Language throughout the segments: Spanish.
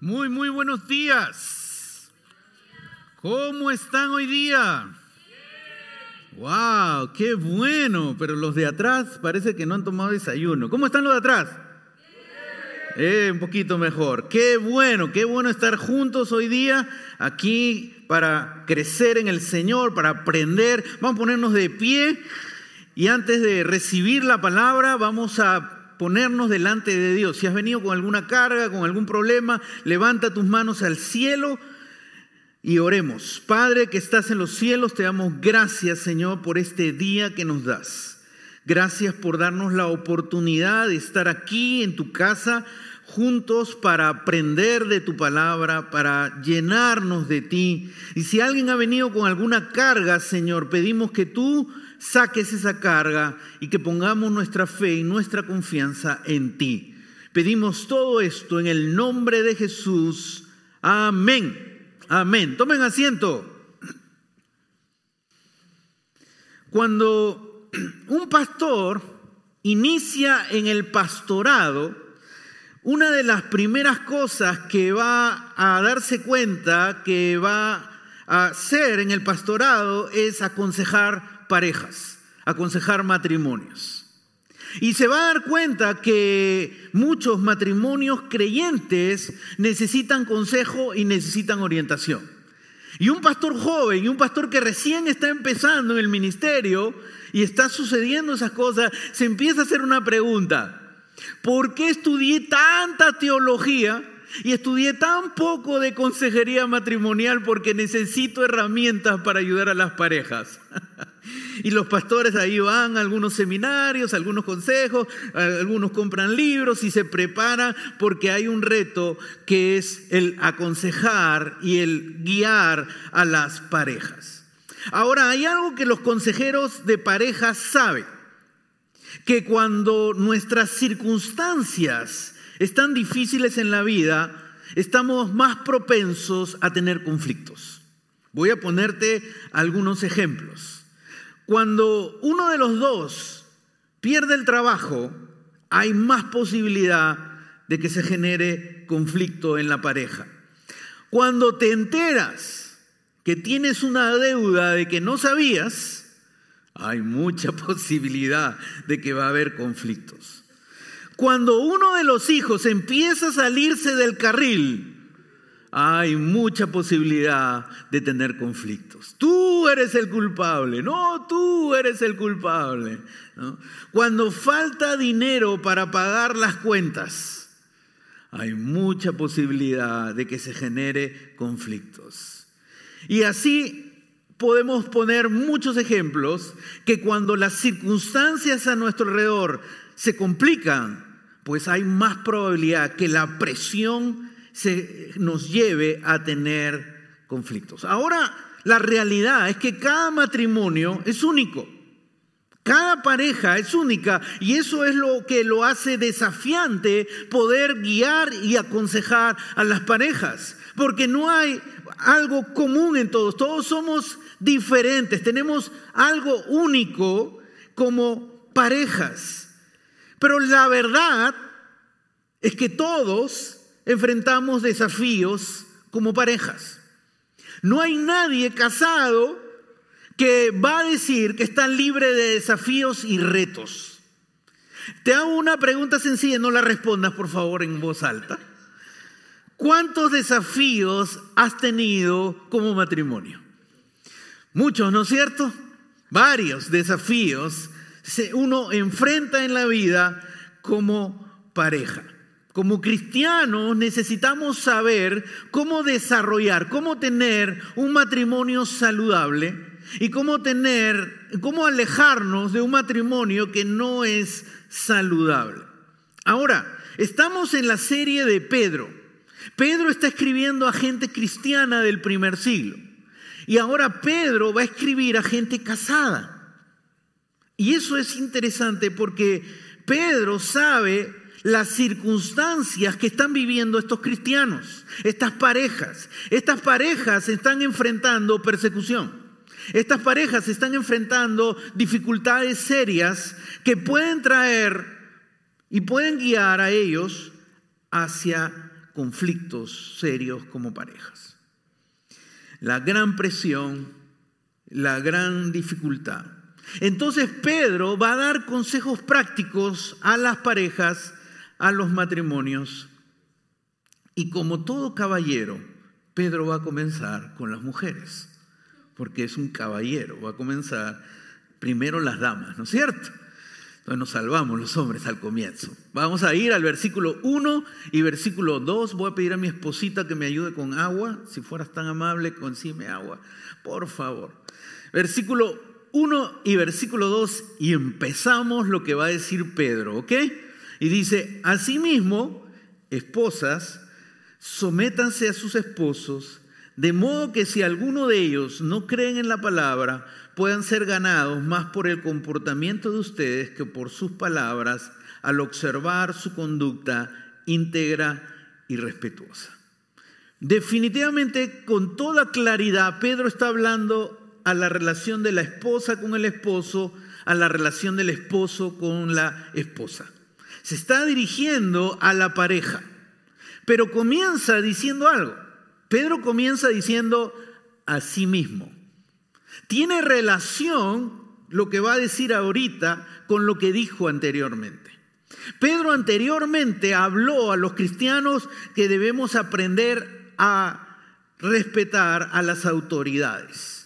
Muy, muy buenos días. ¿Cómo están hoy día? ¡Wow! ¡Qué bueno! Pero los de atrás parece que no han tomado desayuno. ¿Cómo están los de atrás? Eh, un poquito mejor. Qué bueno, qué bueno estar juntos hoy día aquí para crecer en el Señor, para aprender. Vamos a ponernos de pie y antes de recibir la palabra vamos a ponernos delante de Dios. Si has venido con alguna carga, con algún problema, levanta tus manos al cielo y oremos. Padre que estás en los cielos, te damos gracias, Señor, por este día que nos das. Gracias por darnos la oportunidad de estar aquí en tu casa juntos para aprender de tu palabra, para llenarnos de ti. Y si alguien ha venido con alguna carga, Señor, pedimos que tú saques esa carga y que pongamos nuestra fe y nuestra confianza en ti. Pedimos todo esto en el nombre de Jesús. Amén. Amén. Tomen asiento. Cuando un pastor inicia en el pastorado, una de las primeras cosas que va a darse cuenta que va a hacer en el pastorado es aconsejar parejas, aconsejar matrimonios. Y se va a dar cuenta que muchos matrimonios creyentes necesitan consejo y necesitan orientación. Y un pastor joven y un pastor que recién está empezando en el ministerio y está sucediendo esas cosas, se empieza a hacer una pregunta. ¿Por qué estudié tanta teología y estudié tan poco de consejería matrimonial porque necesito herramientas para ayudar a las parejas? Y los pastores ahí van a algunos seminarios, algunos consejos, algunos compran libros y se preparan porque hay un reto que es el aconsejar y el guiar a las parejas. Ahora, hay algo que los consejeros de parejas saben, que cuando nuestras circunstancias están difíciles en la vida, estamos más propensos a tener conflictos. Voy a ponerte algunos ejemplos. Cuando uno de los dos pierde el trabajo, hay más posibilidad de que se genere conflicto en la pareja. Cuando te enteras que tienes una deuda de que no sabías, hay mucha posibilidad de que va a haber conflictos. Cuando uno de los hijos empieza a salirse del carril, hay mucha posibilidad de tener conflictos. Tú eres el culpable, no, tú eres el culpable. Cuando falta dinero para pagar las cuentas, hay mucha posibilidad de que se genere conflictos. Y así podemos poner muchos ejemplos que cuando las circunstancias a nuestro alrededor se complican, pues hay más probabilidad que la presión se nos lleve a tener conflictos. Ahora, la realidad es que cada matrimonio es único. Cada pareja es única y eso es lo que lo hace desafiante poder guiar y aconsejar a las parejas, porque no hay algo común en todos, todos somos diferentes, tenemos algo único como parejas. Pero la verdad es que todos enfrentamos desafíos como parejas. No hay nadie casado que va a decir que está libre de desafíos y retos. Te hago una pregunta sencilla, no la respondas por favor en voz alta. ¿Cuántos desafíos has tenido como matrimonio? Muchos, ¿no es cierto? Varios desafíos uno enfrenta en la vida como pareja. Como cristianos necesitamos saber cómo desarrollar, cómo tener un matrimonio saludable y cómo tener, cómo alejarnos de un matrimonio que no es saludable. Ahora, estamos en la serie de Pedro. Pedro está escribiendo a gente cristiana del primer siglo. Y ahora Pedro va a escribir a gente casada. Y eso es interesante porque Pedro sabe las circunstancias que están viviendo estos cristianos, estas parejas. Estas parejas están enfrentando persecución. Estas parejas están enfrentando dificultades serias que pueden traer y pueden guiar a ellos hacia conflictos serios como parejas. La gran presión, la gran dificultad. Entonces Pedro va a dar consejos prácticos a las parejas, a los matrimonios. Y como todo caballero, Pedro va a comenzar con las mujeres, porque es un caballero, va a comenzar primero las damas, ¿no es cierto? Entonces nos salvamos los hombres al comienzo. Vamos a ir al versículo 1 y versículo 2. Voy a pedir a mi esposita que me ayude con agua. Si fueras tan amable, consime agua. Por favor. Versículo 1 y versículo 2 y empezamos lo que va a decir Pedro, ¿ok? Y dice, asimismo, esposas, sométanse a sus esposos, de modo que si alguno de ellos no creen en la palabra, puedan ser ganados más por el comportamiento de ustedes que por sus palabras al observar su conducta íntegra y respetuosa. Definitivamente, con toda claridad, Pedro está hablando a la relación de la esposa con el esposo, a la relación del esposo con la esposa. Se está dirigiendo a la pareja, pero comienza diciendo algo. Pedro comienza diciendo a sí mismo. Tiene relación lo que va a decir ahorita con lo que dijo anteriormente. Pedro anteriormente habló a los cristianos que debemos aprender a respetar a las autoridades.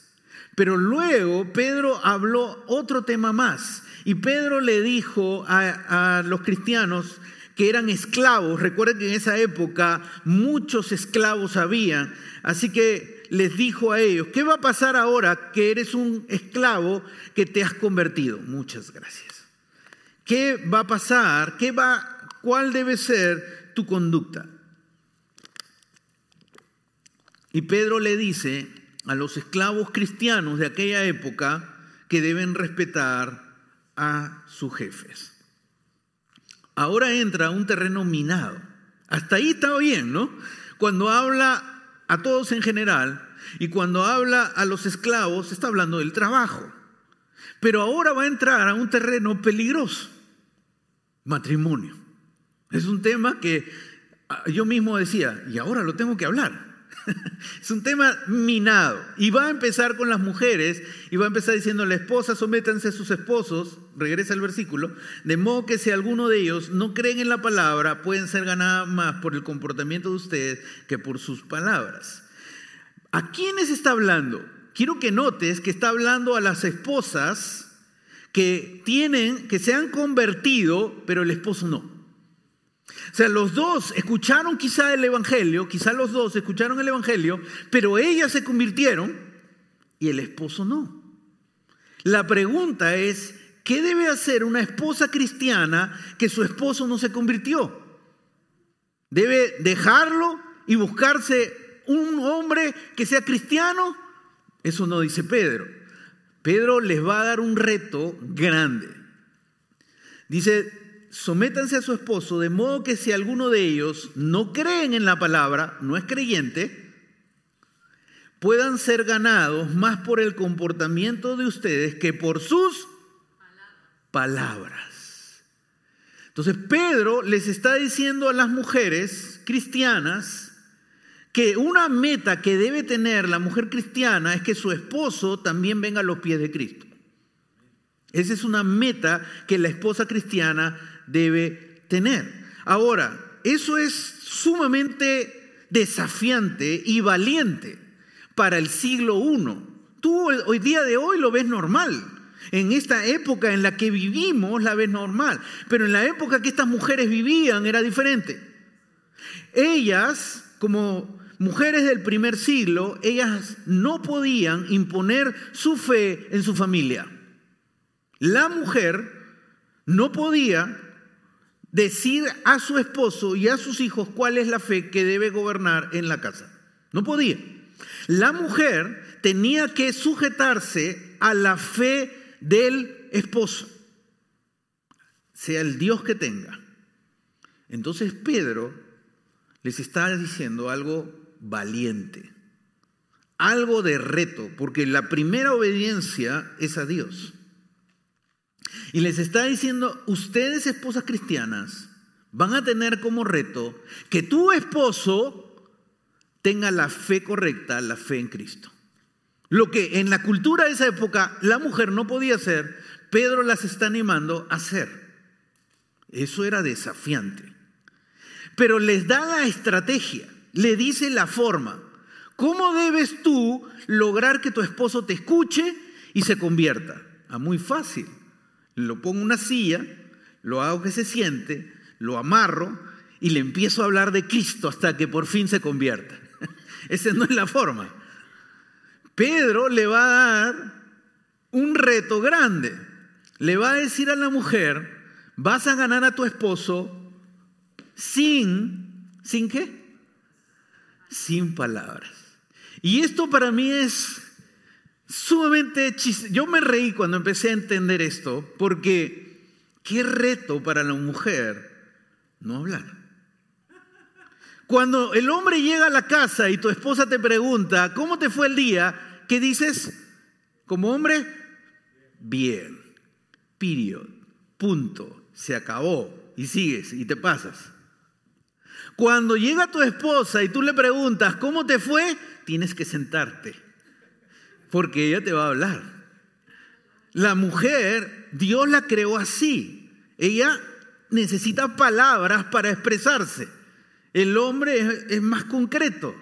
Pero luego Pedro habló otro tema más y Pedro le dijo a, los cristianos que eran esclavos, recuerden que en esa época muchos esclavos había, así que les dijo a ellos, ¿qué va a pasar ahora que eres un esclavo que te has convertido? Muchas gracias. ¿Qué va a pasar? ¿Qué va, ¿Cuál debe ser tu conducta? Y Pedro le dice a los esclavos cristianos de aquella época que deben respetar a sus jefes. Ahora entra un terreno minado. Hasta ahí está bien, ¿no? Cuando habla a todos en general, y cuando habla a los esclavos, está hablando del trabajo. Pero ahora va a entrar a un terreno peligroso, matrimonio. Es un tema que ah, yo mismo decía, y ahora lo tengo que hablar. es un tema minado. Y va a empezar con las mujeres y va a empezar diciendo, la esposa sométanse a sus esposos, regresa el versículo, de modo que si alguno de ellos no creen en la palabra, pueden ser ganadas más por el comportamiento de ustedes que por sus palabras. ¿A quiénes está hablando? Quiero que notes que está hablando a las esposas que tienen, que se han convertido, pero el esposo no. O sea, los dos escucharon quizá el Evangelio, quizá los dos escucharon el Evangelio, pero ellas se convirtieron y el esposo no. La pregunta es, ¿qué debe hacer una esposa cristiana que su esposo no se convirtió? ¿Debe dejarlo y buscarse un hombre que sea cristiano? Eso no dice Pedro. Pedro les va a dar un reto grande. Dice, sométanse a su esposo, de modo que si alguno de ellos no creen en la palabra, no es creyente, puedan ser ganados más por el comportamiento de ustedes que por sus palabras. Entonces Pedro les está diciendo a las mujeres cristianas que una meta que debe tener la mujer cristiana es que su esposo también venga a los pies de Cristo. Esa es una meta que la esposa cristiana debe tener. Ahora, eso es sumamente desafiante y valiente para el siglo I. Tú hoy día de hoy lo ves normal. En esta época en la que vivimos la ves normal. Pero en la época que estas mujeres vivían era diferente. Ellas, como mujeres del primer siglo, ellas no podían imponer su fe en su familia. La mujer no podía decir a su esposo y a sus hijos cuál es la fe que debe gobernar en la casa. No podía. La mujer tenía que sujetarse a la fe del esposo, sea el Dios que tenga. Entonces Pedro les está diciendo algo valiente, algo de reto, porque la primera obediencia es a Dios. Y les está diciendo, ustedes esposas cristianas, van a tener como reto que tu esposo tenga la fe correcta, la fe en Cristo. Lo que en la cultura de esa época la mujer no podía hacer, Pedro las está animando a hacer. Eso era desafiante. Pero les da la estrategia, le dice la forma. ¿Cómo debes tú lograr que tu esposo te escuche y se convierta? Ah, muy fácil. Lo pongo en una silla, lo hago que se siente, lo amarro y le empiezo a hablar de Cristo hasta que por fin se convierta. Esa no es la forma. Pedro le va a dar un reto grande. Le va a decir a la mujer, vas a ganar a tu esposo sin, ¿sin qué? Sin palabras. Y esto para mí es sumamente chiste. Yo me reí cuando empecé a entender esto, porque qué reto para la mujer no hablar. Cuando el hombre llega a la casa y tu esposa te pregunta, ¿cómo te fue el día? ¿Qué dices? Como hombre, bien. Period. Punto. Se acabó. Y sigues y te pasas. Cuando llega tu esposa y tú le preguntas, ¿cómo te fue? Tienes que sentarte. Porque ella te va a hablar. La mujer, Dios la creó así. Ella necesita palabras para expresarse. El hombre es, más concreto.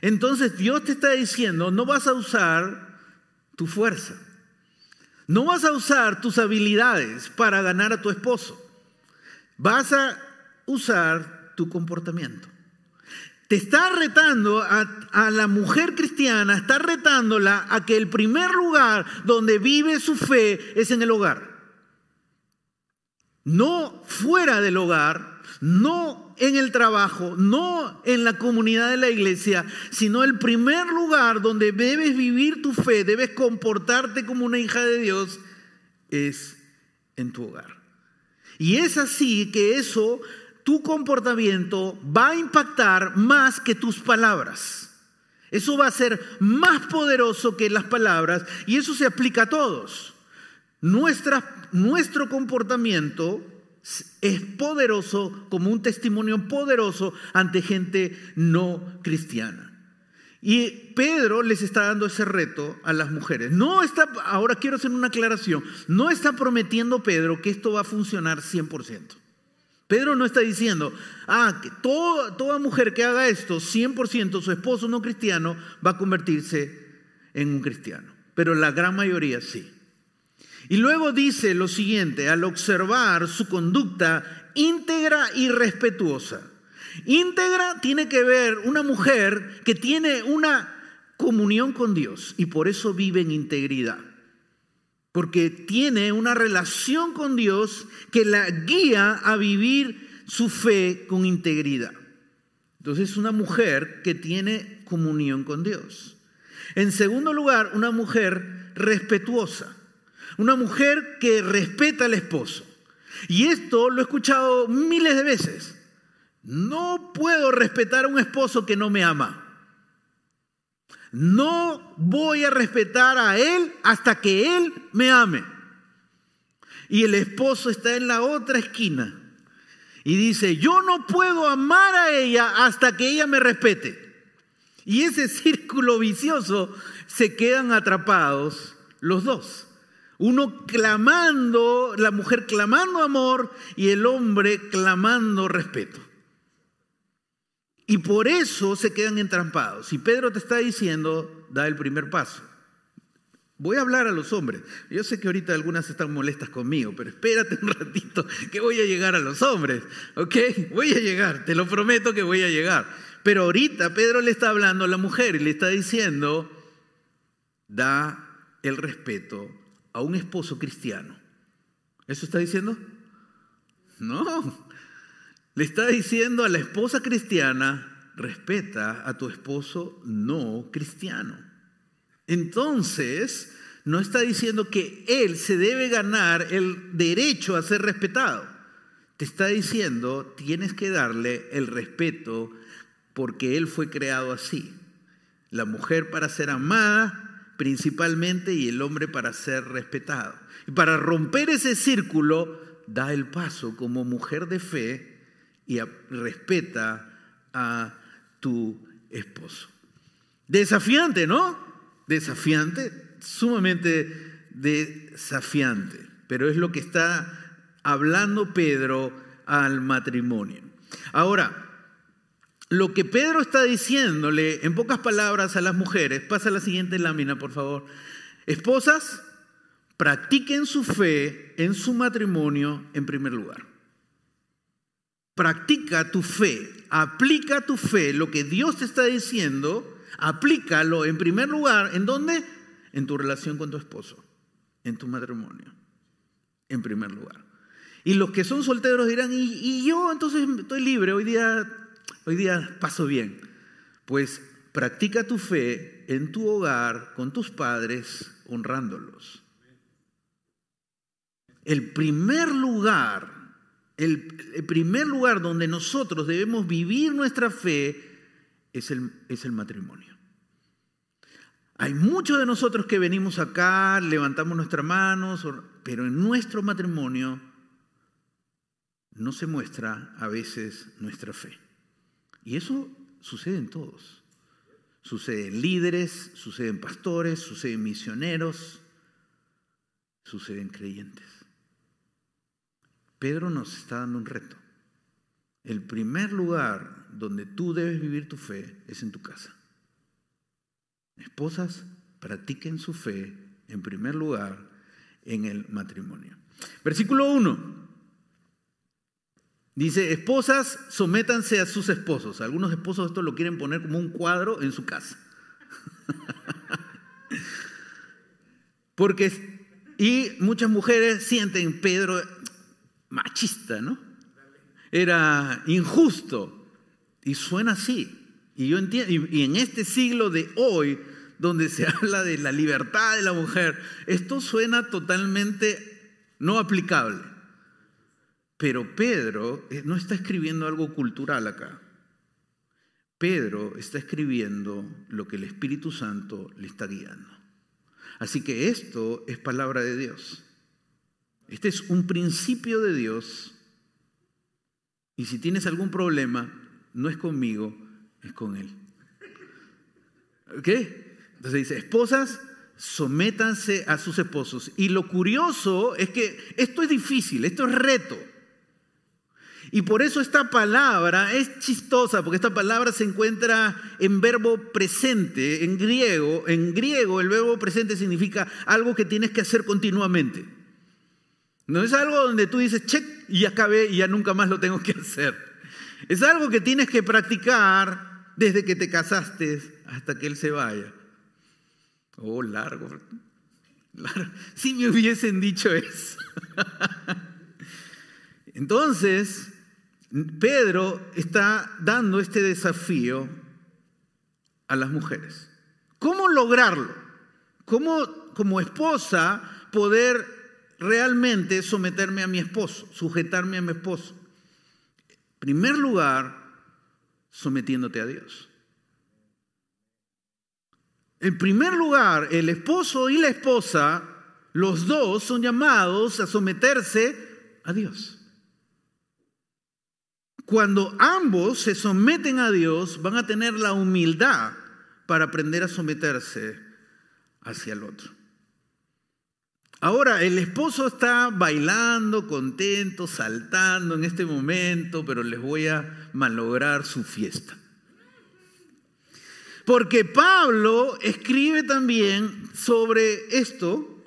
Entonces Dios te está diciendo, no vas a usar tu fuerza. No vas a usar tus habilidades para ganar a tu esposo. Vas a usar tu comportamiento. Te está retando a, a, la mujer cristiana, está retándola a que el primer lugar donde vive su fe es en el hogar. No fuera del hogar, no en el trabajo, no en la comunidad de la iglesia, sino el primer lugar donde debes vivir tu fe, debes comportarte como una hija de Dios, es en tu hogar. Y es así que eso, tu comportamiento va a impactar más que tus palabras. Eso va a ser más poderoso que las palabras y eso se aplica a todos. Nuestro comportamiento es poderoso como un testimonio poderoso ante gente no cristiana. Y Pedro les está dando ese reto a las mujeres. No está, ahora quiero hacer una aclaración, no está prometiendo Pedro que esto va a funcionar 100%. Pedro no está diciendo, ah, que toda, toda mujer que haga esto, 100% su esposo no cristiano va a convertirse en un cristiano. Pero la gran mayoría sí. Y luego dice lo siguiente, al observar su conducta íntegra y respetuosa. Íntegra tiene que ver una mujer que tiene una comunión con Dios y por eso vive en integridad. Porque tiene una relación con Dios que la guía a vivir su fe con integridad. Entonces es una mujer que tiene comunión con Dios. En segundo lugar, una mujer respetuosa. Una mujer que respeta al esposo. Y esto lo he escuchado miles de veces. No puedo respetar a un esposo que no me ama. No voy a respetar a él hasta que él me ame. Y el esposo está en la otra esquina y dice, yo no puedo amar a ella hasta que ella me respete. Y ese círculo vicioso se quedan atrapados los dos. Uno clamando, la mujer clamando amor y el hombre clamando respeto. Y por eso se quedan entrampados. Y Pedro te está diciendo, da el primer paso. Voy a hablar a los hombres. Yo sé que ahorita algunas están molestas conmigo, pero espérate un ratito que voy a llegar a los hombres. ¿Ok? Voy a llegar, te lo prometo que voy a llegar. Pero ahorita Pedro le está hablando a la mujer y le está diciendo, da el respeto a un esposo cristiano. ¿Eso está diciendo? No. Le está diciendo a la esposa cristiana, respeta a tu esposo no cristiano. Entonces, no está diciendo que él se debe ganar el derecho a ser respetado. Te está diciendo, tienes que darle el respeto porque él fue creado así. La mujer para ser amada principalmente y el hombre para ser respetado. Y para romper ese círculo, da el paso como mujer de fe y respeta a tu esposo. Desafiante, ¿no? Desafiante, sumamente desafiante, pero es lo que está hablando Pedro al matrimonio. Ahora, lo que Pedro está diciéndole en pocas palabras a las mujeres, pasa la siguiente lámina, por favor. Esposas, practiquen su fe en su matrimonio en primer lugar. Practica tu fe, aplica tu fe, lo que Dios te está diciendo, aplícalo en primer lugar, ¿en dónde? En tu relación con tu esposo, en tu matrimonio, en primer lugar. Y los que son solteros dirán, ¿y, y yo entonces estoy libre? Hoy día hoy día paso bien. Pues practica tu fe en tu hogar, con tus padres, honrándolos. El primer lugar, el, primer lugar donde nosotros debemos vivir nuestra fe es el, es el matrimonio. Hay muchos de nosotros que venimos acá, levantamos nuestras manos, pero en nuestro matrimonio no se muestra a veces nuestra fe. Y eso sucede en todos. Sucede en líderes, sucede en pastores, sucede en misioneros, sucede en creyentes. Pedro nos está dando un reto. El primer lugar donde tú debes vivir tu fe es en tu casa. Esposas, practiquen su fe en primer lugar en el matrimonio. Versículo 1. Dice, esposas, sométanse a sus esposos. Algunos esposos esto lo quieren poner como un cuadro en su casa. Porque, y muchas mujeres sienten Pedro machista, ¿no? Era injusto. Y suena así. Y yo entiendo, y en este siglo de hoy, donde se habla de la libertad de la mujer, esto suena totalmente no aplicable. Pero Pedro eh, no está escribiendo algo cultural acá. Pedro está escribiendo lo que el Espíritu Santo le está guiando. Así que esto es palabra de Dios. Este es un principio de Dios. Y si tienes algún problema, no es conmigo, es con Él. ¿Ok? Entonces dice, esposas, sométanse a sus esposos. Y lo curioso es que esto es difícil, esto es reto. Y por eso esta palabra es chistosa, porque esta palabra se encuentra en verbo presente, en griego. En griego el verbo presente significa algo que tienes que hacer continuamente. No es algo donde tú dices, check, y acabé y ya nunca más lo tengo que hacer. Es algo que tienes que practicar desde que te casaste hasta que él se vaya. Oh, largo. largo. Si me hubiesen dicho eso. Entonces, Pedro está dando este desafío a las mujeres. ¿Cómo lograrlo? ¿Cómo como esposa poder realmente someterme a mi esposo, sujetarme a mi esposo? En primer lugar, sometiéndote a Dios. En primer lugar, el esposo y la esposa, los dos son llamados a someterse a Dios. Cuando ambos se someten a Dios, van a tener la humildad para aprender a someterse hacia el otro. Ahora, el esposo está bailando, contento, saltando en este momento, pero les voy a malograr su fiesta. Porque Pablo escribe también sobre esto,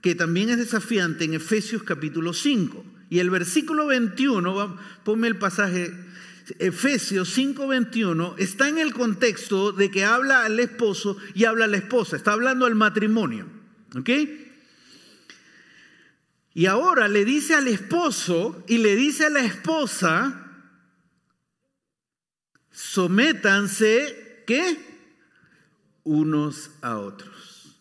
que también es desafiante en Efesios capítulo 5. Y el versículo 21, ponme el pasaje, Efesios 5:21, está en el contexto de que habla al esposo y habla a la esposa, está hablando al matrimonio. ¿Ok? Y ahora le dice al esposo y le dice a la esposa, sométanse, ¿qué? Unos a otros.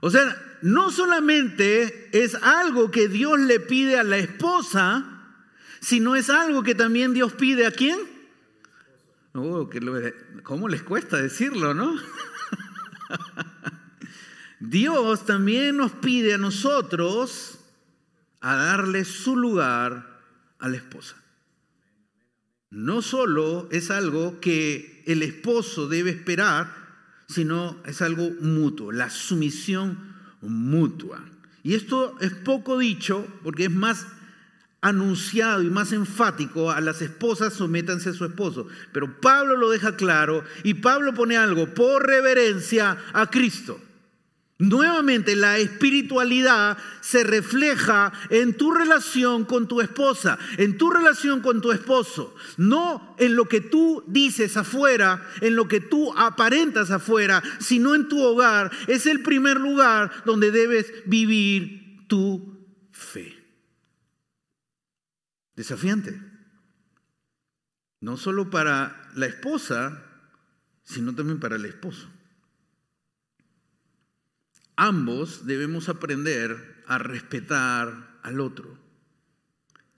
O sea, no solamente es algo que Dios le pide a la esposa, sino es algo que también Dios pide a quién. Oh, ¿Cómo les cuesta decirlo, no? Dios también nos pide a nosotros a darle su lugar a la esposa. no solo es algo que el esposo debe esperar, sino es algo mutuo, la sumisión mutua. Y esto es poco dicho porque es más anunciado y más enfático a las esposas sométanse a su esposo. Pero Pablo lo deja claro y Pablo pone algo por reverencia a Cristo. Nuevamente, la espiritualidad se refleja en tu relación con tu esposa, en tu relación con tu esposo, no en lo que tú dices afuera, en lo que tú aparentas afuera, sino en tu hogar. Es el primer lugar donde debes vivir tu fe. Desafiante. No solo para la esposa, sino también para el esposo. Ambos debemos aprender a respetar al otro,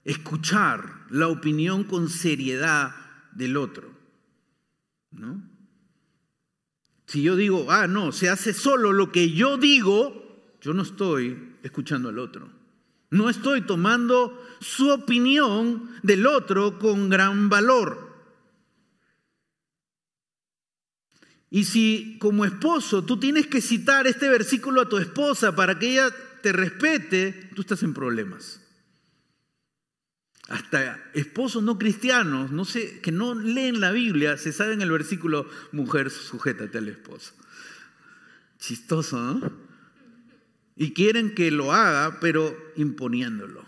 escuchar la opinión con seriedad del otro. ¿no? Si yo digo, ah, no, se hace solo lo que yo digo, yo no estoy escuchando al otro. No estoy tomando su opinión del otro con gran valor. Y si como esposo tú tienes que citar este versículo a tu esposa para que ella te respete, tú estás en problemas. Hasta esposos no cristianos, no sé, que no leen la Biblia, se saben el versículo, mujer, sujétate al esposo. Chistoso, ¿no? Y quieren que lo haga, pero imponiéndolo.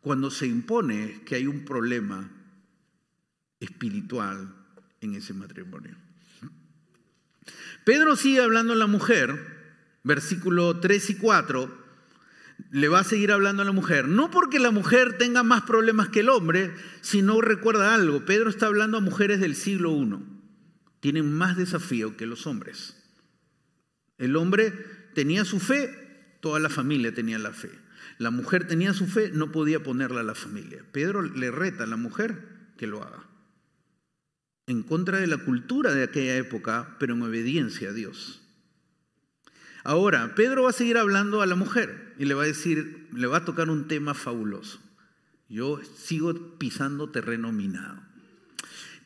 Cuando se impone que hay un problema espiritual en ese matrimonio. Pedro sigue hablando a la mujer, versículo 3 y 4, le va a seguir hablando a la mujer, no porque la mujer tenga más problemas que el hombre, sino recuerda algo, Pedro está hablando a mujeres del siglo I, tienen más desafío que los hombres. El hombre tenía su fe, toda la familia tenía la fe. La mujer tenía su fe, no podía ponerla a la familia. Pedro le reta a la mujer que lo haga en contra de la cultura de aquella época, pero en obediencia a Dios. Ahora, Pedro va a seguir hablando a la mujer y le va a decir, le va a tocar un tema fabuloso. Yo sigo pisando terreno minado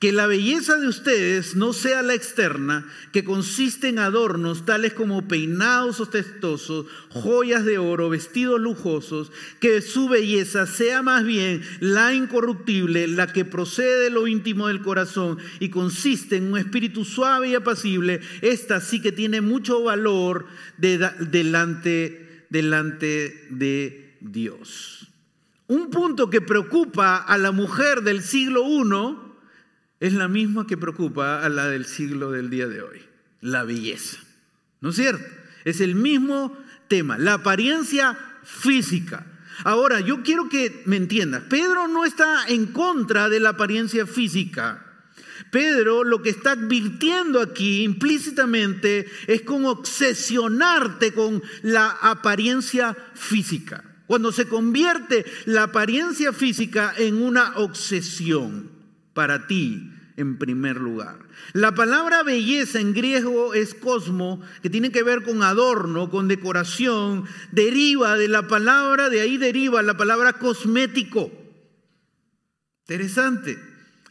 que la belleza de ustedes no sea la externa, que consiste en adornos tales como peinados ostentosos, joyas de oro, vestidos lujosos, que su belleza sea más bien la incorruptible, la que procede de lo íntimo del corazón y consiste en un espíritu suave y apacible. Esta sí que tiene mucho valor delante, delante de Dios. Un punto que preocupa a la mujer del siglo I es la misma que preocupa a la del siglo del día de hoy, la belleza. ¿No es cierto? Es el mismo tema, la apariencia física. Ahora, yo quiero que me entiendas, Pedro no está en contra de la apariencia física. Pedro lo que está advirtiendo aquí implícitamente es como obsesionarte con la apariencia física. Cuando se convierte la apariencia física en una obsesión para ti, en primer lugar. La palabra belleza en griego es cosmo, que tiene que ver con adorno, con decoración, deriva de la palabra, de ahí deriva la palabra cosmético. Interesante.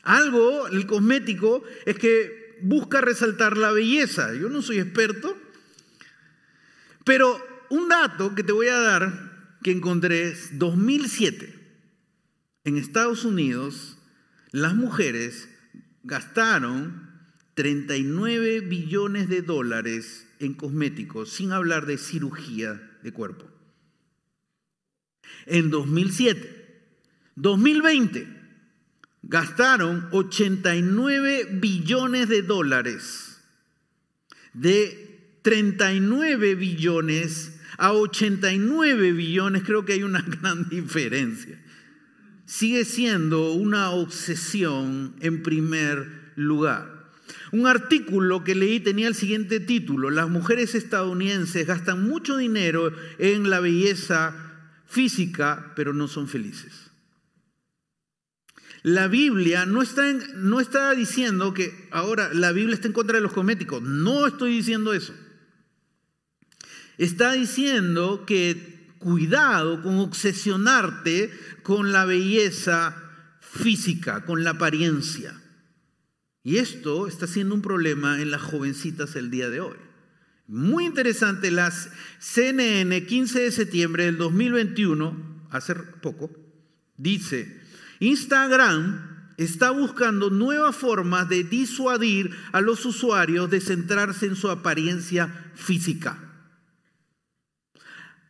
Algo, el cosmético, es que busca resaltar la belleza. Yo no soy experto, pero un dato que te voy a dar que encontré es 2007. En Estados Unidos, las mujeres gastaron 39 billones de dólares en cosméticos, sin hablar de cirugía de cuerpo. En 2007. 2020 gastaron 89 billones de dólares. De 39 billones a 89 billones, creo que hay una gran diferencia sigue siendo una obsesión en primer lugar. Un artículo que leí tenía el siguiente título, las mujeres estadounidenses gastan mucho dinero en la belleza física, pero no son felices. La Biblia no está, no está diciendo que ahora la Biblia está en contra de los cosméticos, no estoy diciendo eso. Está diciendo que cuidado con obsesionarte con la belleza física, con la apariencia. Y esto está siendo un problema en las jovencitas el día de hoy. Muy interesante, las CNN 15 de septiembre del 2021, hace poco, dice, Instagram está buscando nuevas formas de disuadir a los usuarios de centrarse en su apariencia física.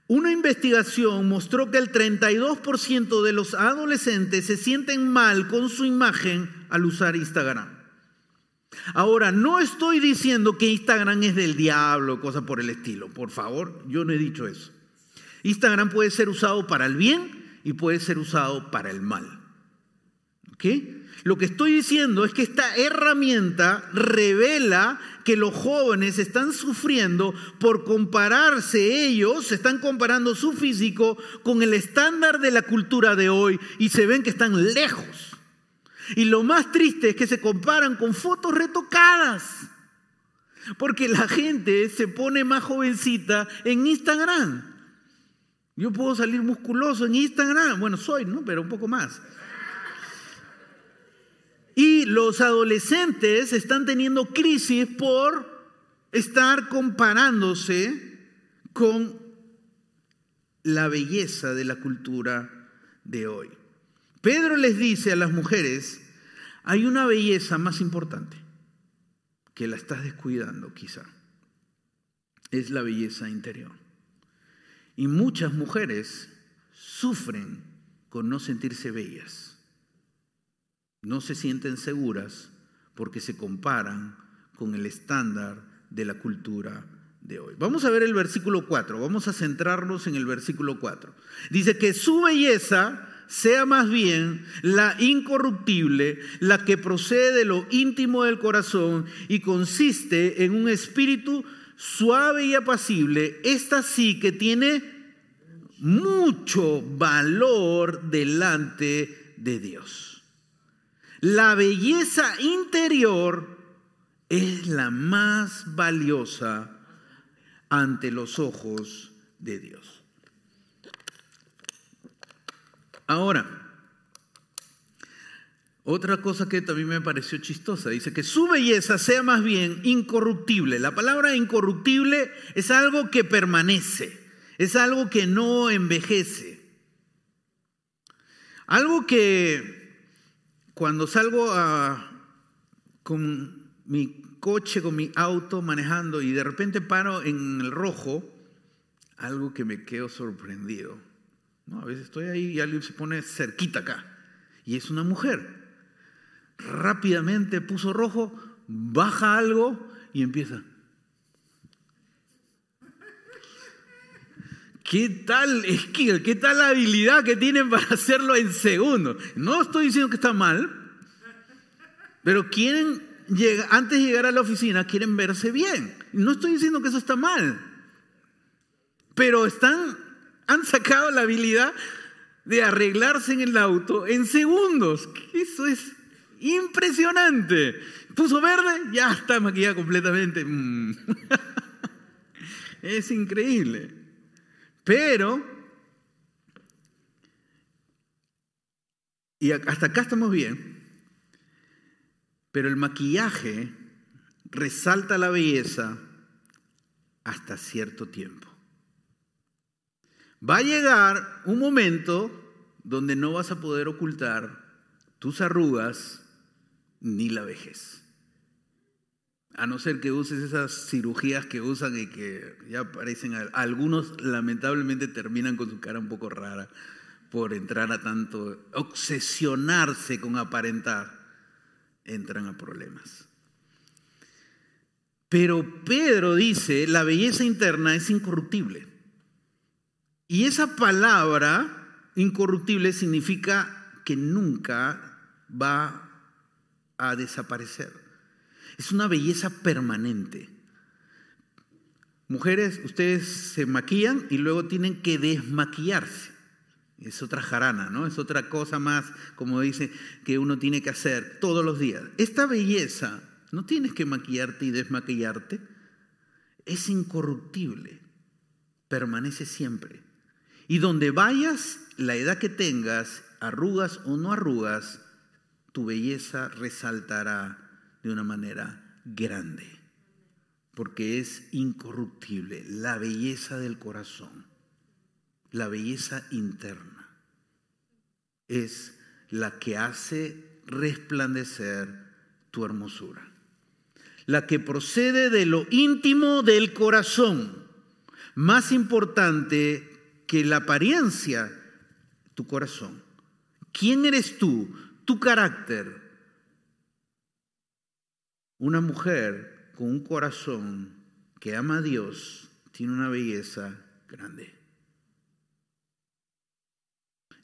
Una investigación mostró que el 32% de los adolescentes se sienten mal con su imagen al usar Instagram. Ahora, no estoy diciendo que Instagram es del diablo, cosa por el estilo. Por favor, yo no he dicho eso. Instagram puede ser usado para el bien y puede ser usado para el mal. ¿Ok? Lo que estoy diciendo es que esta herramienta revela que los jóvenes están sufriendo por compararse ellos, están comparando su físico con el estándar de la cultura de hoy y se ven que están lejos. Y lo más triste es que se comparan con fotos retocadas. Porque la gente se pone más jovencita en Instagram. Yo puedo salir musculoso en Instagram. Bueno, soy, ¿no? Pero un poco más. Y los adolescentes están teniendo crisis por estar comparándose con la belleza de la cultura de hoy. Pedro les dice a las mujeres, hay una belleza más importante que la estás descuidando quizá. Es la belleza interior. Y muchas mujeres sufren con no sentirse bellas. No se sienten seguras porque se comparan con el estándar de la cultura de hoy. Vamos a ver el versículo 4, vamos a centrarnos en el versículo 4. Dice que su belleza sea más bien la incorruptible, la que procede de lo íntimo del corazón y consiste en un espíritu suave y apacible, esta sí que tiene mucho valor delante de Dios. La belleza interior es la más valiosa ante los ojos de Dios. Ahora, otra cosa que también me pareció chistosa, dice que su belleza sea más bien incorruptible. La palabra incorruptible es algo que permanece, es algo que no envejece. Algo que cuando salgo con mi coche, con mi auto manejando y de repente paro en el rojo, algo que me quedo sorprendido no, a veces estoy ahí y alguien se pone cerquita acá. Y es una mujer. Rápidamente puso rojo, baja algo y empieza. ¿Qué tal skill? ¿Qué tal habilidad que tienen para hacerlo en segundos? No estoy diciendo que está mal, pero quieren antes de llegar a la oficina, quieren verse bien. No estoy diciendo que eso está mal, pero están han sacado la habilidad de arreglarse en el auto en segundos. Eso es impresionante. Puso verde, ya está maquillada completamente. Mm. es increíble. Pero, y hasta acá estamos bien, pero el maquillaje resalta la belleza hasta cierto tiempo. Va a llegar un momento donde no vas a poder ocultar tus arrugas ni la vejez. A no ser que uses esas cirugías que usan y que ya parecen, algunos lamentablemente terminan con su cara un poco rara por entrar a tanto, obsesionarse con aparentar, entran a problemas. Pero Pedro dice, la belleza interna es incorruptible. Y esa palabra incorruptible significa que nunca va a desaparecer. Es una belleza permanente. Mujeres, ustedes se maquillan y luego tienen que desmaquillarse. Es otra jarana, ¿no? Es otra cosa más, como dice, que uno tiene que hacer todos los días. Esta belleza, no tienes que maquillarte y desmaquillarte, es incorruptible, permanece siempre. Y donde vayas, la edad que tengas, arrugas o no arrugas, tu belleza resaltará de una manera grande, porque es incorruptible la belleza del corazón, la belleza interna, es la que hace resplandecer tu hermosura, la que procede de lo íntimo del corazón, más importante que la apariencia, tu corazón. ¿Quién eres tú? Tu carácter. Una mujer con un corazón que ama a Dios tiene una belleza grande.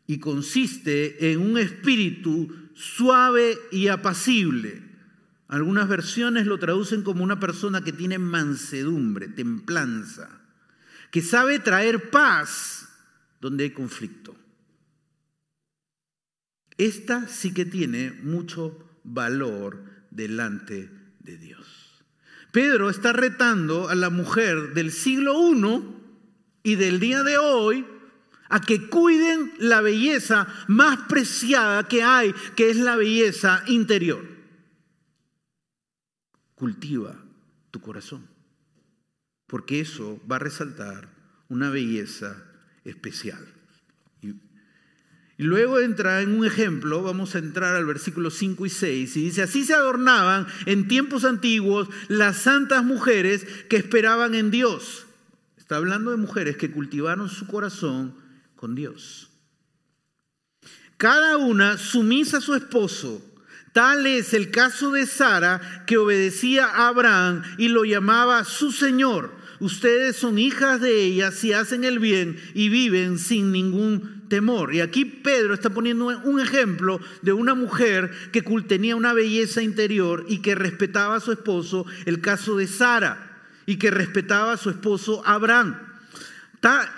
Y consiste en un espíritu suave y apacible. Algunas versiones lo traducen como una persona que tiene mansedumbre, templanza, que sabe traer paz donde hay conflicto. Esta sí que tiene mucho valor delante de Dios. Pedro está retando a la mujer del siglo I y del día de hoy a que cuiden la belleza más preciada que hay, que es la belleza interior. Cultiva tu corazón, porque eso va a resaltar una belleza especial. Y luego entra en un ejemplo, vamos a entrar al versículo 5 y 6, y dice, así se adornaban en tiempos antiguos las santas mujeres que esperaban en Dios. Está hablando de mujeres que cultivaron su corazón con Dios. Cada una sumisa a su esposo. Tal es el caso de Sara, que obedecía a Abraham y lo llamaba su Señor. Ustedes son hijas de ella si hacen el bien y viven sin ningún temor. Y aquí Pedro está poniendo un ejemplo de una mujer que tenía una belleza interior y que respetaba a su esposo, el caso de Sara, y que respetaba a su esposo Abraham.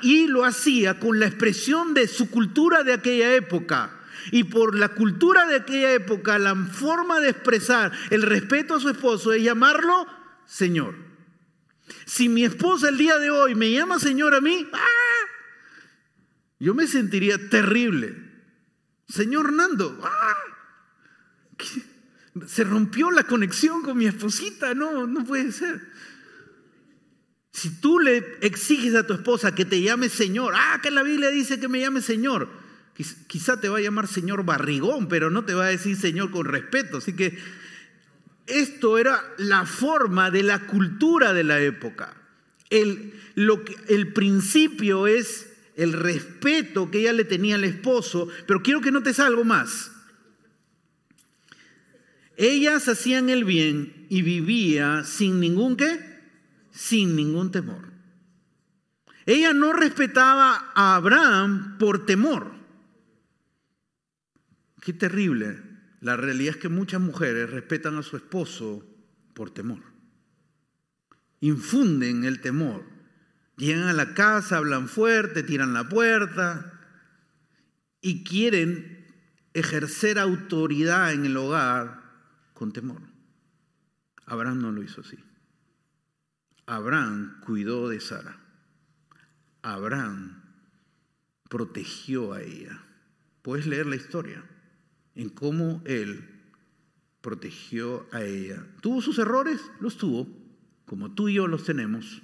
Y lo hacía con la expresión de su cultura de aquella época. Y por la cultura de aquella época, la forma de expresar el respeto a su esposo es llamarlo Señor. Si mi esposa el día de hoy me llama Señor a mí, ¡ah! Yo me sentiría terrible. Señor Nando, ¡ah! se rompió la conexión con mi esposita, no, no puede ser. Si tú le exiges a tu esposa que te llame Señor, ah, que la Biblia dice que me llame Señor, quizá te va a llamar Señor barrigón, pero no te va a decir Señor con respeto. Así que esto era la forma de la cultura de la época. El, lo que, el principio es el respeto que ella le tenía al esposo, pero quiero que notes algo más. Ellas hacían el bien y vivía sin ningún qué, sin ningún temor. Ella no respetaba a Abraham por temor. Qué terrible. La realidad es que muchas mujeres respetan a su esposo por temor. Infunden el temor Llegan a la casa, hablan fuerte, tiran la puerta y quieren ejercer autoridad en el hogar con temor. Abraham no lo hizo así. Abraham cuidó de Sara. Abraham protegió a ella. Puedes leer la historia en cómo él protegió a ella. ¿Tuvo sus errores? Los tuvo, como tú y yo los tenemos.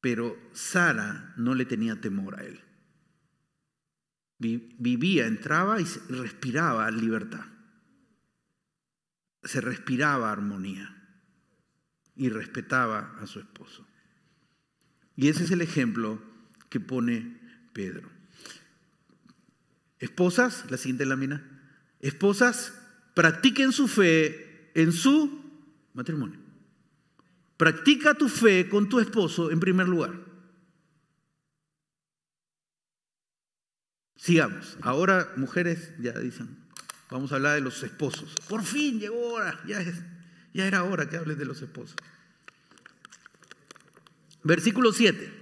Pero Sara no le tenía temor a él. Vivía, entraba y respiraba libertad. Se respiraba armonía y respetaba a su esposo. Y ese es el ejemplo que pone Pedro. Esposas, la siguiente lámina, esposas, practiquen su fe en su matrimonio. Practica tu fe con tu esposo en primer lugar. Sigamos. Ahora, mujeres, ya dicen, vamos a hablar de los esposos. Por fin llegó hora, ya, ya era hora que hables de los esposos. Versículo 7.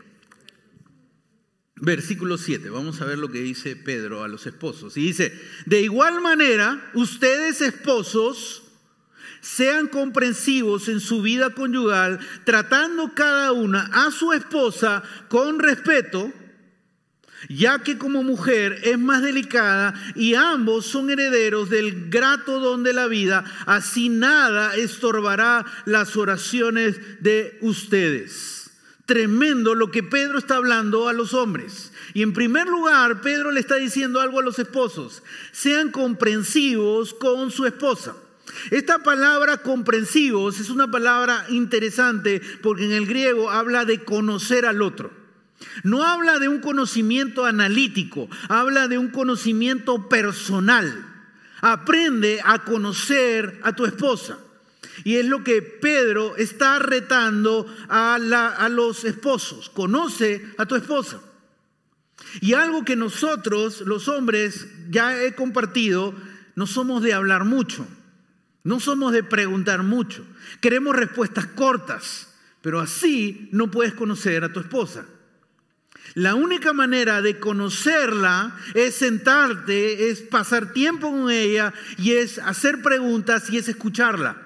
Versículo 7, vamos a ver lo que dice Pedro a los esposos. Y dice, de igual manera, ustedes esposos, sean comprensivos en su vida conyugal, tratando cada una a su esposa con respeto, ya que como mujer es más delicada y ambos son herederos del grato don de la vida, así nada estorbará las oraciones de ustedes. Tremendo lo que Pedro está hablando a los hombres. Y en primer lugar, Pedro le está diciendo algo a los esposos. Sean comprensivos con su esposa. Esta palabra comprensivos es una palabra interesante porque en el griego habla de conocer al otro. No habla de un conocimiento analítico, habla de un conocimiento personal. Aprende a conocer a tu esposa. Y es lo que Pedro está retando a, los esposos. Conoce a tu esposa. Y algo que nosotros, los hombres, ya he compartido, no somos de hablar mucho, no somos de preguntar mucho. Queremos respuestas cortas, pero así no puedes conocer a tu esposa. La única manera de conocerla es sentarte, es pasar tiempo con ella y es hacer preguntas y es escucharla.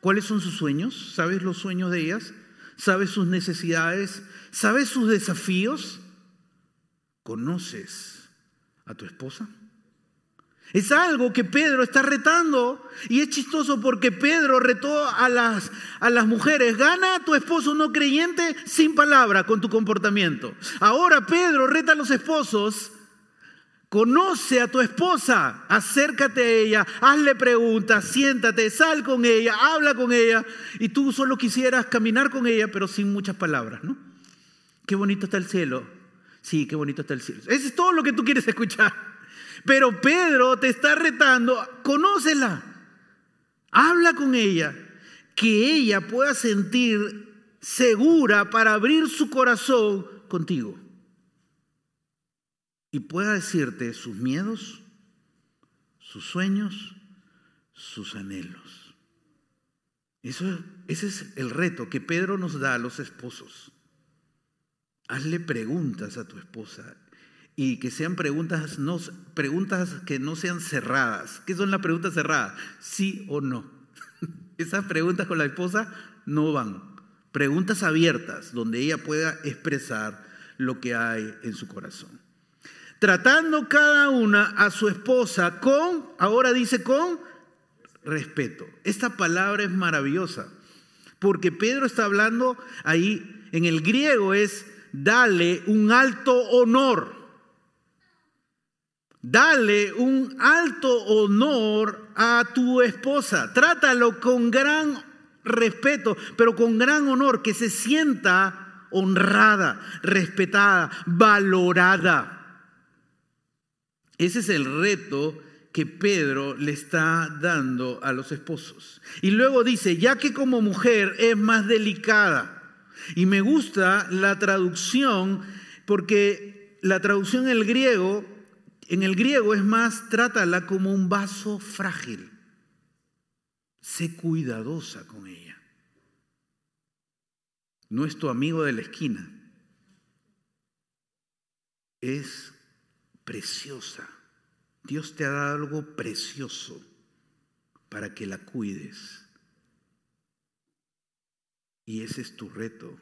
¿Cuáles son sus sueños? ¿Sabes los sueños de ellas? ¿Sabes sus necesidades? ¿Sabes sus desafíos? ¿Conoces a tu esposa? Es algo que Pedro está retando y es chistoso porque Pedro retó a las, a las mujeres, gana a tu esposo no creyente sin palabra con tu comportamiento. Ahora Pedro reta a los esposos, conoce a tu esposa, acércate a ella, hazle preguntas, siéntate, sal con ella, habla con ella y tú solo quisieras caminar con ella pero sin muchas palabras, ¿no? Qué bonito está el cielo, Sí, qué bonito está el cielo. Eso es todo lo que tú quieres escuchar. Pero Pedro te está retando, conócela, habla con ella, que ella pueda sentir segura para abrir su corazón contigo y pueda decirte sus miedos, sus sueños, sus anhelos. Eso, ese es el reto que Pedro nos da a los esposos. Hazle preguntas a tu esposa y que sean preguntas, no, preguntas que no sean cerradas. ¿Qué son las preguntas cerradas? Sí o no. Esas preguntas con la esposa no van. Preguntas abiertas donde ella pueda expresar lo que hay en su corazón. Tratando cada una a su esposa con, ahora dice con respeto. Esta palabra es maravillosa porque Pedro está hablando ahí, en el griego es dale un alto honor. Dale un alto honor a tu esposa. Trátalo con gran respeto, pero con gran honor, que se sienta honrada, respetada, valorada. Ese es el reto que Pedro le está dando a los esposos. Y luego dice, ya que como mujer es más delicada, y me gusta la traducción porque la traducción en el griego, en el griego es más, trátala como un vaso frágil. Sé cuidadosa con ella. No es tu amigo de la esquina. Es preciosa. Dios te ha dado algo precioso para que la cuides. Y ese es tu reto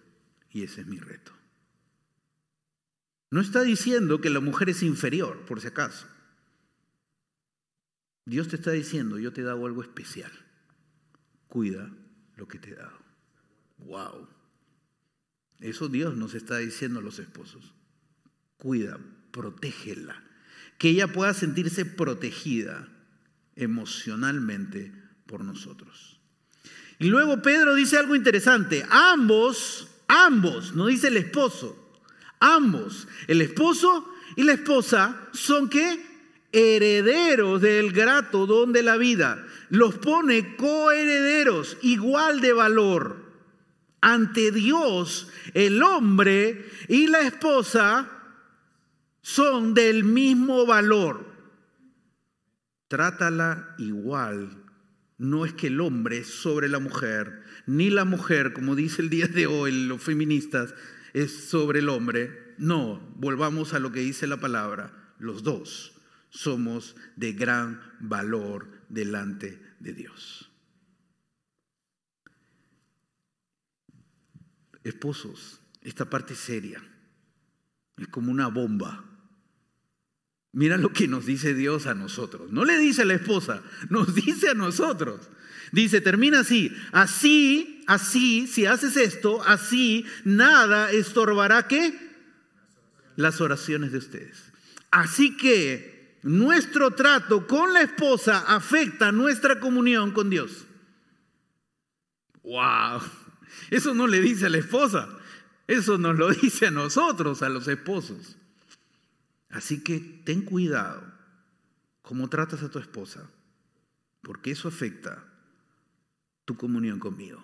y ese es mi reto. No está diciendo que la mujer es inferior, por si acaso. Dios te está diciendo, yo te he dado algo especial. Cuida lo que te he dado. Wow. Eso Dios nos está diciendo a los esposos. Cuida, protégela. Que ella pueda sentirse protegida emocionalmente por nosotros. Y luego Pedro dice algo interesante. Ambos, ambos, no dice el esposo, ambos, el esposo y la esposa son que herederos del grato don de la vida. Los pone coherederos, igual de valor. Ante Dios, el hombre y la esposa son del mismo valor. Trátala igual no es que el hombre sobre la mujer, ni la mujer, como dice el día de hoy los feministas, es sobre el hombre. No, volvamos a lo que dice la palabra. Los dos somos de gran valor delante de Dios. Esposos, esta parte seria es como una bomba. Mira lo que nos dice Dios a nosotros. No le dice a la esposa, nos dice a nosotros. Dice, termina así, así, así, si haces esto, así, nada estorbará qué? Las oraciones de ustedes. Así que nuestro trato con la esposa afecta nuestra comunión con Dios. ¡Wow! Eso no le dice a la esposa, eso nos lo dice a nosotros, a los esposos. Así que ten cuidado cómo tratas a tu esposa, porque eso afecta tu comunión conmigo.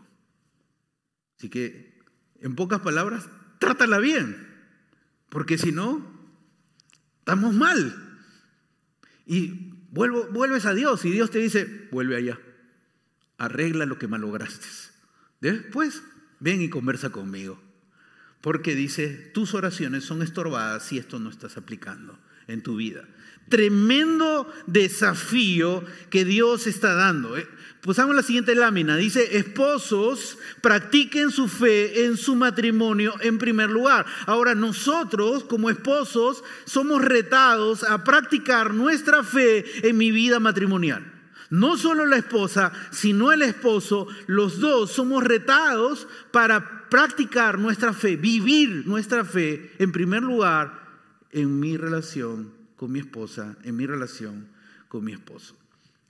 Así que, en pocas palabras, trátala bien, porque si no, estamos mal. Y vuelvo, vuelves a Dios y Dios te dice, vuelve allá, arregla lo que malograste. Después, ven y conversa conmigo. Porque dice, tus oraciones son estorbadas si esto no estás aplicando en tu vida. Tremendo desafío que Dios está dando. ¿eh? Pusamos la siguiente lámina. Dice, esposos, practiquen su fe en su matrimonio en primer lugar. Ahora nosotros como esposos somos retados a practicar nuestra fe en mi vida matrimonial. No solo la esposa, sino el esposo, los dos somos retados para practicar nuestra fe, vivir nuestra fe en primer lugar en mi relación con mi esposa, en mi relación con mi esposo.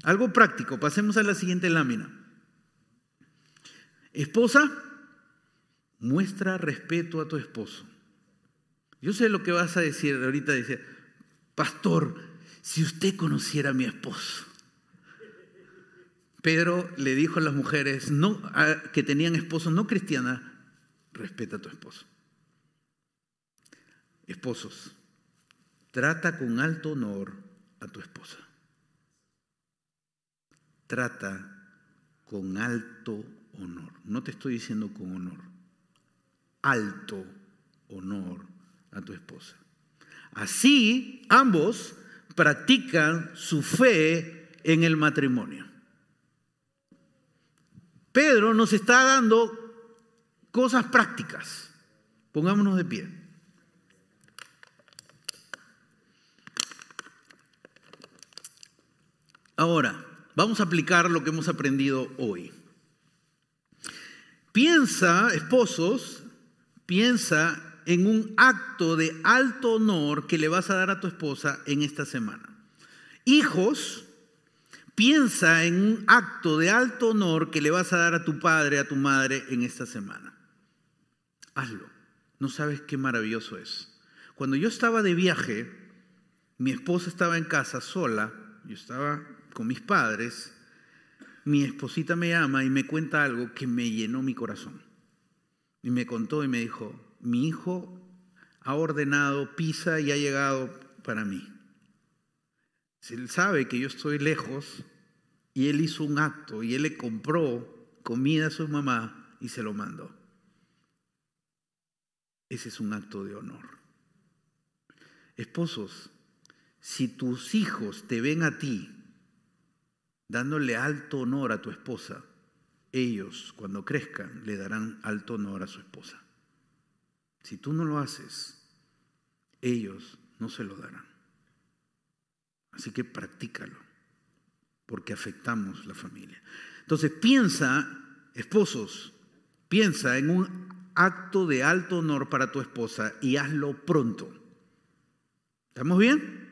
Algo práctico, pasemos a la siguiente lámina. Esposa, muestra respeto a tu esposo. Yo sé lo que vas a decir ahorita, dice, pastor, si usted conociera a mi esposo. Pedro le dijo a las mujeres que tenían esposos no cristianas, respeta a tu esposo. Esposos, trata con alto honor a tu esposa trata con alto honor. No te estoy diciendo con honor. Alto honor a tu esposa. Así ambos practican su fe en el matrimonio. Pedro nos está dando cosas prácticas. Pongámonos de pie. Ahora, Vamos a aplicar lo que hemos aprendido hoy. Piensa, esposos, piensa en un acto de alto honor que le vas a dar a tu esposa en esta semana. Hijos, piensa en un acto de alto honor que le vas a dar a tu padre, a tu madre en esta semana. Hazlo. No sabes qué maravilloso es. Cuando yo estaba de viaje, mi esposa estaba en casa sola, yo estaba mis padres, mi esposita me llama y me cuenta algo que me llenó mi corazón. Y me contó y me dijo, mi hijo ha ordenado pizza y ha llegado para mí. Él sabe que yo estoy lejos y él hizo un acto y él le compró comida a su mamá y se lo mandó. Ese es un acto de honor. Esposos, si tus hijos te ven a ti dándole alto honor a tu esposa, ellos cuando crezcan le darán alto honor a su esposa. Si tú no lo haces, ellos no se lo darán. Así que practícalo, porque afectamos la familia. Entonces piensa, esposos, piensa en un acto de alto honor para tu esposa y hazlo pronto. ¿Estamos bien?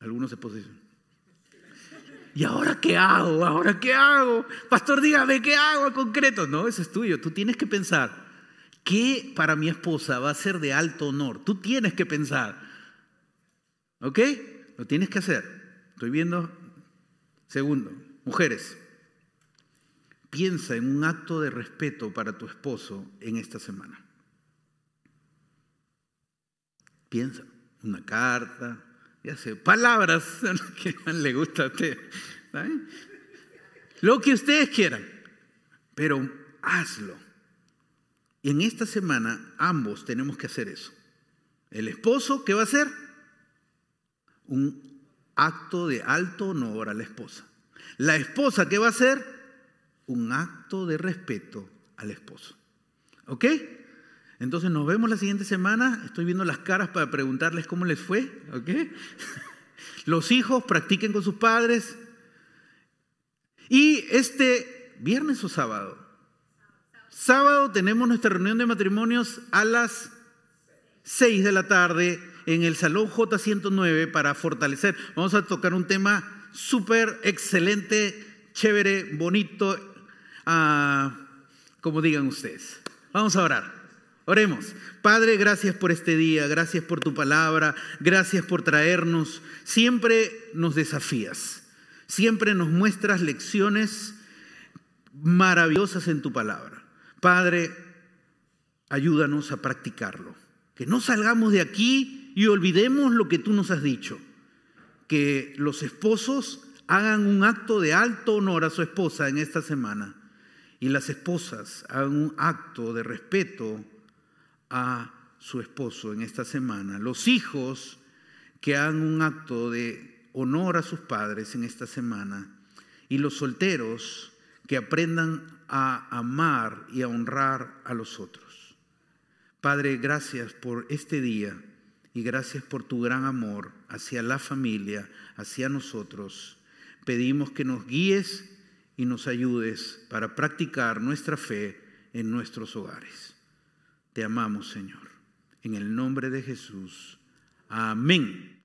Algunos esposos dicen, ¿Y ahora qué hago? ¿Ahora qué hago? Pastor, dígame qué hago en concreto. No, eso es tuyo. Tú tienes que pensar, ¿qué para mi esposa va a ser de alto honor? Tú tienes que pensar. ¿Ok? Lo tienes que hacer. Estoy viendo. Segundo, mujeres, piensa en un acto de respeto para tu esposo en esta semana. Piensa, una carta, ya sé, palabras que le gusta a usted. Lo que ustedes quieran, pero hazlo. Y en esta semana ambos tenemos que hacer eso. El esposo, ¿qué va a hacer? Un acto de alto honor a la esposa. La esposa, ¿qué va a hacer? Un acto de respeto al esposo. ¿Ok? Entonces nos vemos la siguiente semana. Estoy viendo las caras para preguntarles cómo les fue. Los hijos practiquen con sus padres. Y este viernes o sábado. Sábado tenemos nuestra reunión de matrimonios a las 6 de la tarde en el Salón J109 para fortalecer. Vamos a tocar un tema súper excelente, chévere, bonito, ah, como digan ustedes. Vamos a orar. Oremos. Padre, gracias por este día, gracias por tu palabra, gracias por traernos. Siempre nos desafías, siempre nos muestras lecciones maravillosas en tu palabra. Padre, ayúdanos a practicarlo. Que no salgamos de aquí y olvidemos lo que tú nos has dicho. Que los esposos hagan un acto de alto honor a su esposa en esta semana y las esposas hagan un acto de respeto a su esposo en esta semana. Los hijos que hagan un acto de honor a sus padres en esta semana. Y los solteros que aprendan a amar y a honrar a los otros. Padre, gracias por este día y gracias por tu gran amor hacia la familia, hacia nosotros. Pedimos que nos guíes y nos ayudes para practicar nuestra fe en nuestros hogares. Te amamos, Señor. En el nombre de Jesús. Amén.